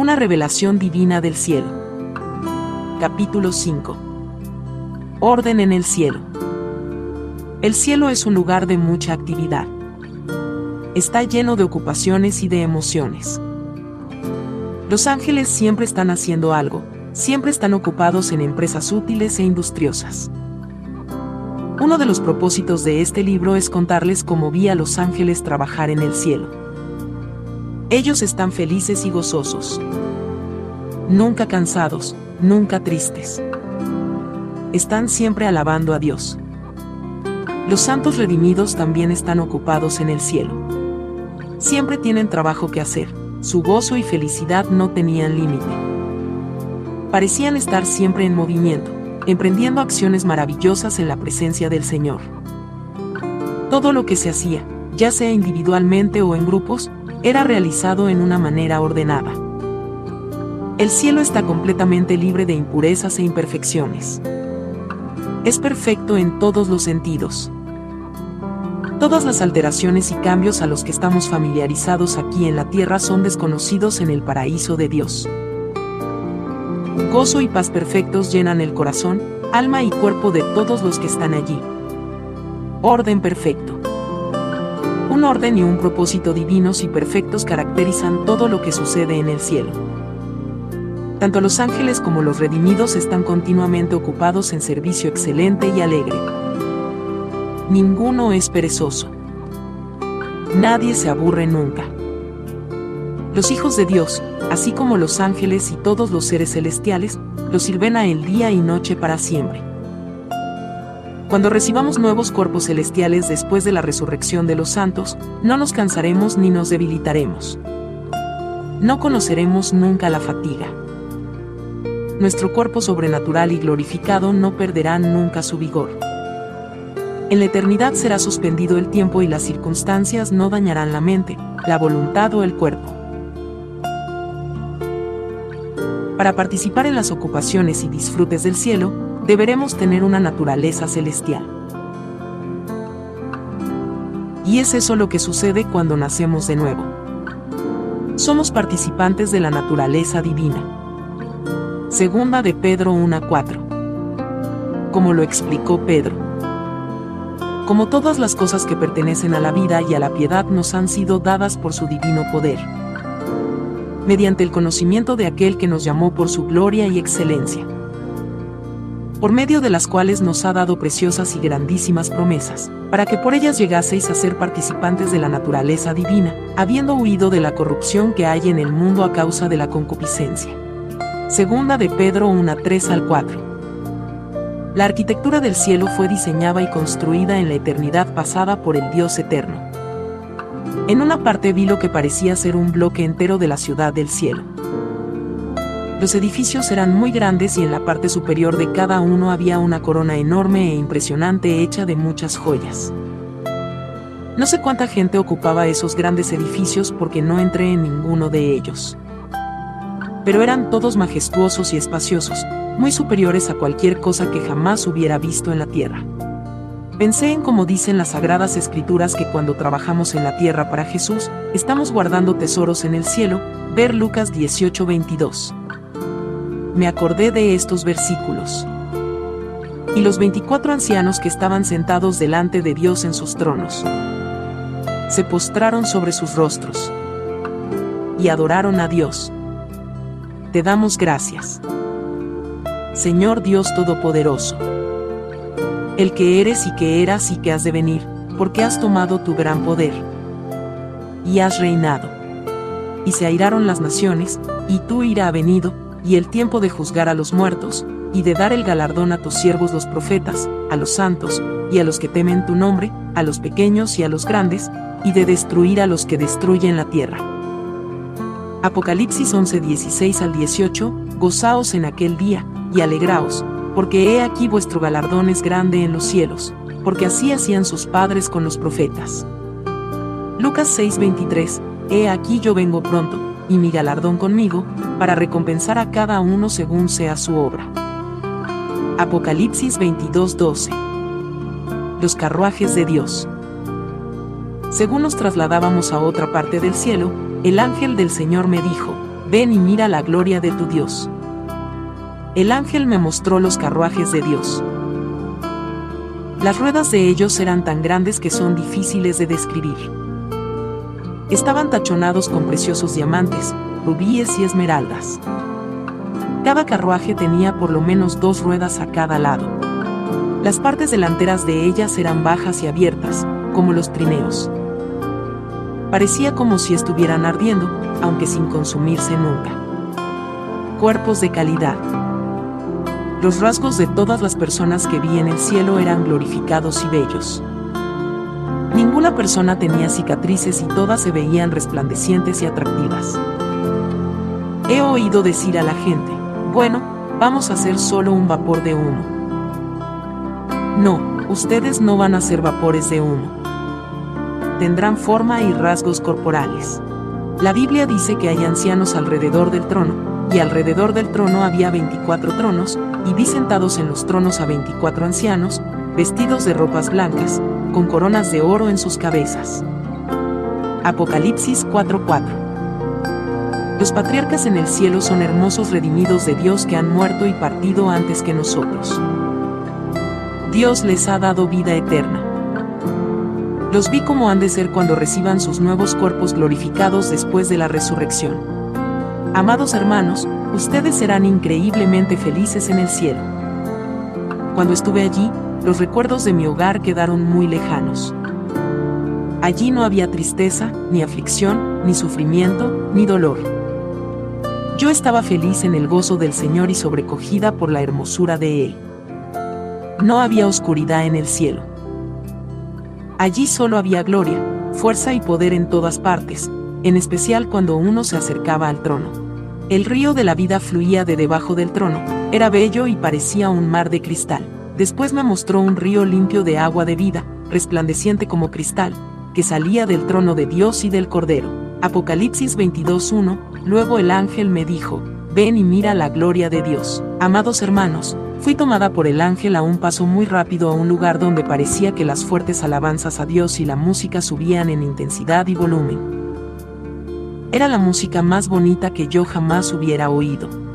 Una revelación divina del cielo. Capítulo 5. Orden en el cielo. El cielo es un lugar de mucha actividad. Está lleno de ocupaciones y de emociones. Los ángeles siempre están haciendo algo, siempre están ocupados en empresas útiles e industriosas. Uno de los propósitos de este libro es contarles cómo vi a los ángeles trabajar en el cielo. Ellos están felices y gozosos. Nunca cansados, nunca tristes. Están siempre alabando a Dios. Los santos redimidos también están ocupados en el cielo. Siempre tienen trabajo que hacer, su gozo y felicidad no tenían límite. Parecían estar siempre en movimiento, emprendiendo acciones maravillosas en la presencia del Señor. Todo lo que se hacía, ya sea individualmente o en grupos, era realizado en una manera ordenada. El cielo está completamente libre de impurezas e imperfecciones. Es perfecto en todos los sentidos. Todas las alteraciones y cambios a los que estamos familiarizados aquí en la tierra son desconocidos en el paraíso de Dios. Gozo y paz perfectos llenan el corazón, alma y cuerpo de todos los que están allí. Orden perfecto. Un orden y un propósito divinos y perfectos caracterizan todo lo que sucede en el cielo. Tanto los ángeles como los redimidos están continuamente ocupados en servicio excelente y alegre. Ninguno es perezoso. Nadie se aburre nunca. Los hijos de Dios, así como los ángeles y todos los seres celestiales, los sirven a el día y noche para siempre. Cuando recibamos nuevos cuerpos celestiales después de la resurrección de los santos, no nos cansaremos ni nos debilitaremos. No conoceremos nunca la fatiga. Nuestro cuerpo sobrenatural y glorificado no perderá nunca su vigor. En la eternidad será suspendido el tiempo y las circunstancias no dañarán la mente, la voluntad o el cuerpo. Para participar en las ocupaciones y disfrutes del cielo, deberemos tener una naturaleza celestial. Y es eso lo que sucede cuando nacemos de nuevo. Somos participantes de la naturaleza divina. Segunda de Pedro 1.4. Como lo explicó Pedro. Como todas las cosas que pertenecen a la vida y a la piedad nos han sido dadas por su divino poder mediante el conocimiento de aquel que nos llamó por su gloria y excelencia, por medio de las cuales nos ha dado preciosas y grandísimas promesas, para que por ellas llegaseis a ser participantes de la naturaleza divina, habiendo huido de la corrupción que hay en el mundo a causa de la concupiscencia. Segunda de Pedro 1 3 al 4. La arquitectura del cielo fue diseñada y construida en la eternidad pasada por el Dios eterno en una parte vi lo que parecía ser un bloque entero de la ciudad del cielo. Los edificios eran muy grandes y en la parte superior de cada uno había una corona enorme e impresionante hecha de muchas joyas. No sé cuánta gente ocupaba esos grandes edificios porque no entré en ninguno de ellos. Pero eran todos majestuosos y espaciosos, muy superiores a cualquier cosa que jamás hubiera visto en la tierra. Pensé en como dicen las sagradas escrituras que cuando trabajamos en la tierra para Jesús, estamos guardando tesoros en el cielo, ver Lucas 18:22. Me acordé de estos versículos. Y los 24 ancianos que estaban sentados delante de Dios en sus tronos, se postraron sobre sus rostros y adoraron a Dios. Te damos gracias. Señor Dios Todopoderoso el que eres y que eras y que has de venir, porque has tomado tu gran poder. Y has reinado. Y se airaron las naciones, y tú irá venido, y el tiempo de juzgar a los muertos, y de dar el galardón a tus siervos los profetas, a los santos, y a los que temen tu nombre, a los pequeños y a los grandes, y de destruir a los que destruyen la tierra. Apocalipsis 11, 16 al 18, Gozaos en aquel día, y alegraos, porque he aquí vuestro galardón es grande en los cielos, porque así hacían sus padres con los profetas. Lucas 6:23, He aquí yo vengo pronto, y mi galardón conmigo, para recompensar a cada uno según sea su obra. Apocalipsis 22:12 Los carruajes de Dios. Según nos trasladábamos a otra parte del cielo, el ángel del Señor me dijo, ven y mira la gloria de tu Dios. El ángel me mostró los carruajes de Dios. Las ruedas de ellos eran tan grandes que son difíciles de describir. Estaban tachonados con preciosos diamantes, rubíes y esmeraldas. Cada carruaje tenía por lo menos dos ruedas a cada lado. Las partes delanteras de ellas eran bajas y abiertas, como los trineos. Parecía como si estuvieran ardiendo, aunque sin consumirse nunca. Cuerpos de calidad. Los rasgos de todas las personas que vi en el cielo eran glorificados y bellos. Ninguna persona tenía cicatrices y todas se veían resplandecientes y atractivas. He oído decir a la gente, bueno, vamos a hacer solo un vapor de humo. No, ustedes no van a ser vapores de humo. Tendrán forma y rasgos corporales. La Biblia dice que hay ancianos alrededor del trono, y alrededor del trono había 24 tronos, y vi sentados en los tronos a 24 ancianos, vestidos de ropas blancas, con coronas de oro en sus cabezas. Apocalipsis 4:4 Los patriarcas en el cielo son hermosos redimidos de Dios que han muerto y partido antes que nosotros. Dios les ha dado vida eterna. Los vi como han de ser cuando reciban sus nuevos cuerpos glorificados después de la resurrección. Amados hermanos, ustedes serán increíblemente felices en el cielo. Cuando estuve allí, los recuerdos de mi hogar quedaron muy lejanos. Allí no había tristeza, ni aflicción, ni sufrimiento, ni dolor. Yo estaba feliz en el gozo del Señor y sobrecogida por la hermosura de Él. No había oscuridad en el cielo. Allí solo había gloria, fuerza y poder en todas partes, en especial cuando uno se acercaba al trono. El río de la vida fluía de debajo del trono, era bello y parecía un mar de cristal. Después me mostró un río limpio de agua de vida, resplandeciente como cristal, que salía del trono de Dios y del Cordero. Apocalipsis 22.1, luego el ángel me dijo, ven y mira la gloria de Dios. Amados hermanos, fui tomada por el ángel a un paso muy rápido a un lugar donde parecía que las fuertes alabanzas a Dios y la música subían en intensidad y volumen. Era la música más bonita que yo jamás hubiera oído.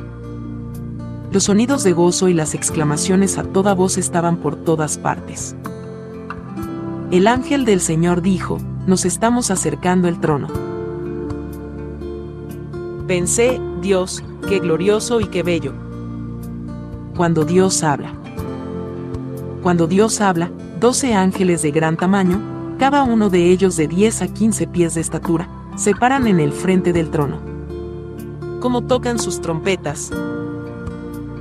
Los sonidos de gozo y las exclamaciones a toda voz estaban por todas partes. El ángel del Señor dijo, nos estamos acercando el trono. Pensé, Dios, qué glorioso y qué bello. Cuando Dios habla. Cuando Dios habla, doce ángeles de gran tamaño, cada uno de ellos de 10 a 15 pies de estatura, se paran en el frente del trono. Como tocan sus trompetas.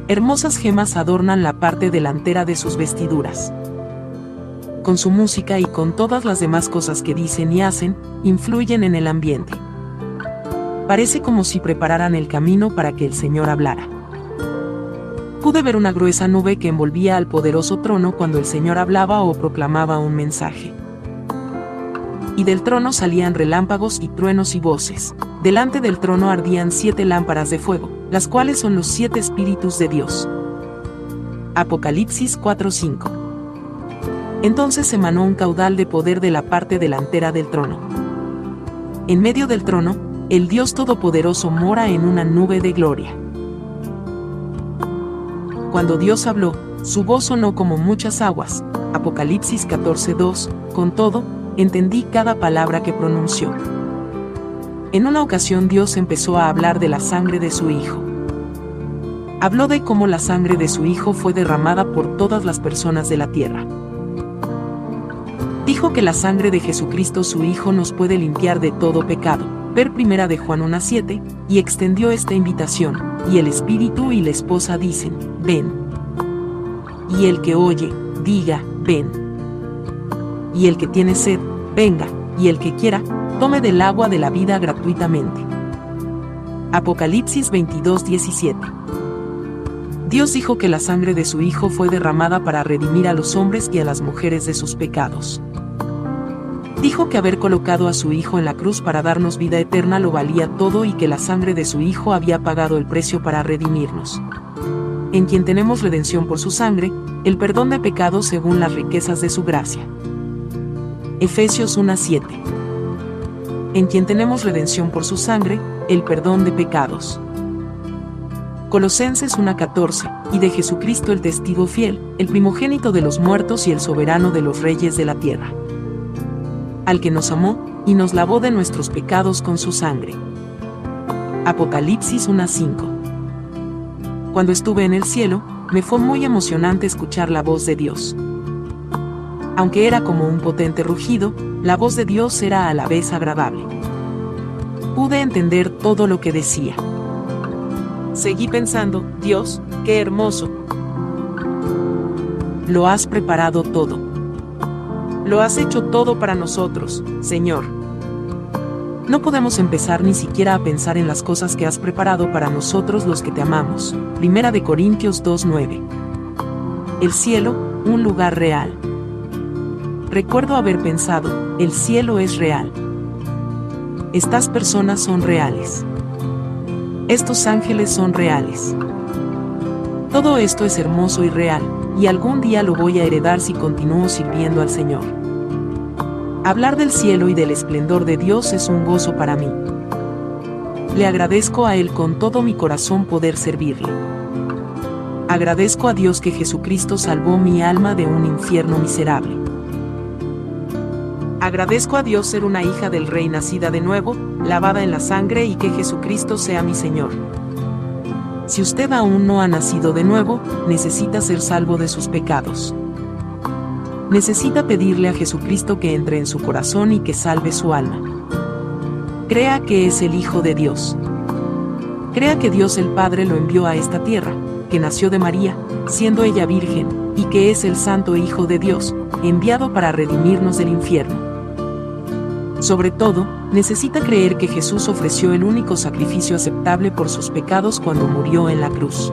Hermosas gemas adornan la parte delantera de sus vestiduras. Con su música y con todas las demás cosas que dicen y hacen, influyen en el ambiente. Parece como si prepararan el camino para que el Señor hablara. Pude ver una gruesa nube que envolvía al poderoso trono cuando el Señor hablaba o proclamaba un mensaje y del trono salían relámpagos y truenos y voces. Delante del trono ardían siete lámparas de fuego, las cuales son los siete espíritus de Dios. Apocalipsis 4:5 Entonces emanó un caudal de poder de la parte delantera del trono. En medio del trono, el Dios Todopoderoso mora en una nube de gloria. Cuando Dios habló, su voz sonó como muchas aguas. Apocalipsis 14:2, con todo, entendí cada palabra que pronunció. En una ocasión Dios empezó a hablar de la sangre de su Hijo. Habló de cómo la sangre de su Hijo fue derramada por todas las personas de la tierra. Dijo que la sangre de Jesucristo su Hijo nos puede limpiar de todo pecado. Ver primera de Juan 1.7, y extendió esta invitación, y el Espíritu y la esposa dicen, ven. Y el que oye, diga, ven y el que tiene sed, venga, y el que quiera, tome del agua de la vida gratuitamente. Apocalipsis 22:17 Dios dijo que la sangre de su Hijo fue derramada para redimir a los hombres y a las mujeres de sus pecados. Dijo que haber colocado a su Hijo en la cruz para darnos vida eterna lo valía todo y que la sangre de su Hijo había pagado el precio para redimirnos. En quien tenemos redención por su sangre, el perdón de pecados según las riquezas de su gracia. Efesios 1:7. En quien tenemos redención por su sangre, el perdón de pecados. Colosenses 1:14, y de Jesucristo el testigo fiel, el primogénito de los muertos y el soberano de los reyes de la tierra. Al que nos amó, y nos lavó de nuestros pecados con su sangre. Apocalipsis 1:5 Cuando estuve en el cielo, me fue muy emocionante escuchar la voz de Dios. Aunque era como un potente rugido, la voz de Dios era a la vez agradable. Pude entender todo lo que decía. Seguí pensando, Dios, qué hermoso. Lo has preparado todo. Lo has hecho todo para nosotros, Señor. No podemos empezar ni siquiera a pensar en las cosas que has preparado para nosotros los que te amamos. Primera de Corintios 2.9. El cielo, un lugar real. Recuerdo haber pensado, el cielo es real. Estas personas son reales. Estos ángeles son reales. Todo esto es hermoso y real, y algún día lo voy a heredar si continúo sirviendo al Señor. Hablar del cielo y del esplendor de Dios es un gozo para mí. Le agradezco a Él con todo mi corazón poder servirle. Agradezco a Dios que Jesucristo salvó mi alma de un infierno miserable. Agradezco a Dios ser una hija del Rey nacida de nuevo, lavada en la sangre y que Jesucristo sea mi Señor. Si usted aún no ha nacido de nuevo, necesita ser salvo de sus pecados. Necesita pedirle a Jesucristo que entre en su corazón y que salve su alma. Crea que es el Hijo de Dios. Crea que Dios el Padre lo envió a esta tierra, que nació de María, siendo ella virgen, y que es el Santo Hijo de Dios, enviado para redimirnos del infierno. Sobre todo, necesita creer que Jesús ofreció el único sacrificio aceptable por sus pecados cuando murió en la cruz.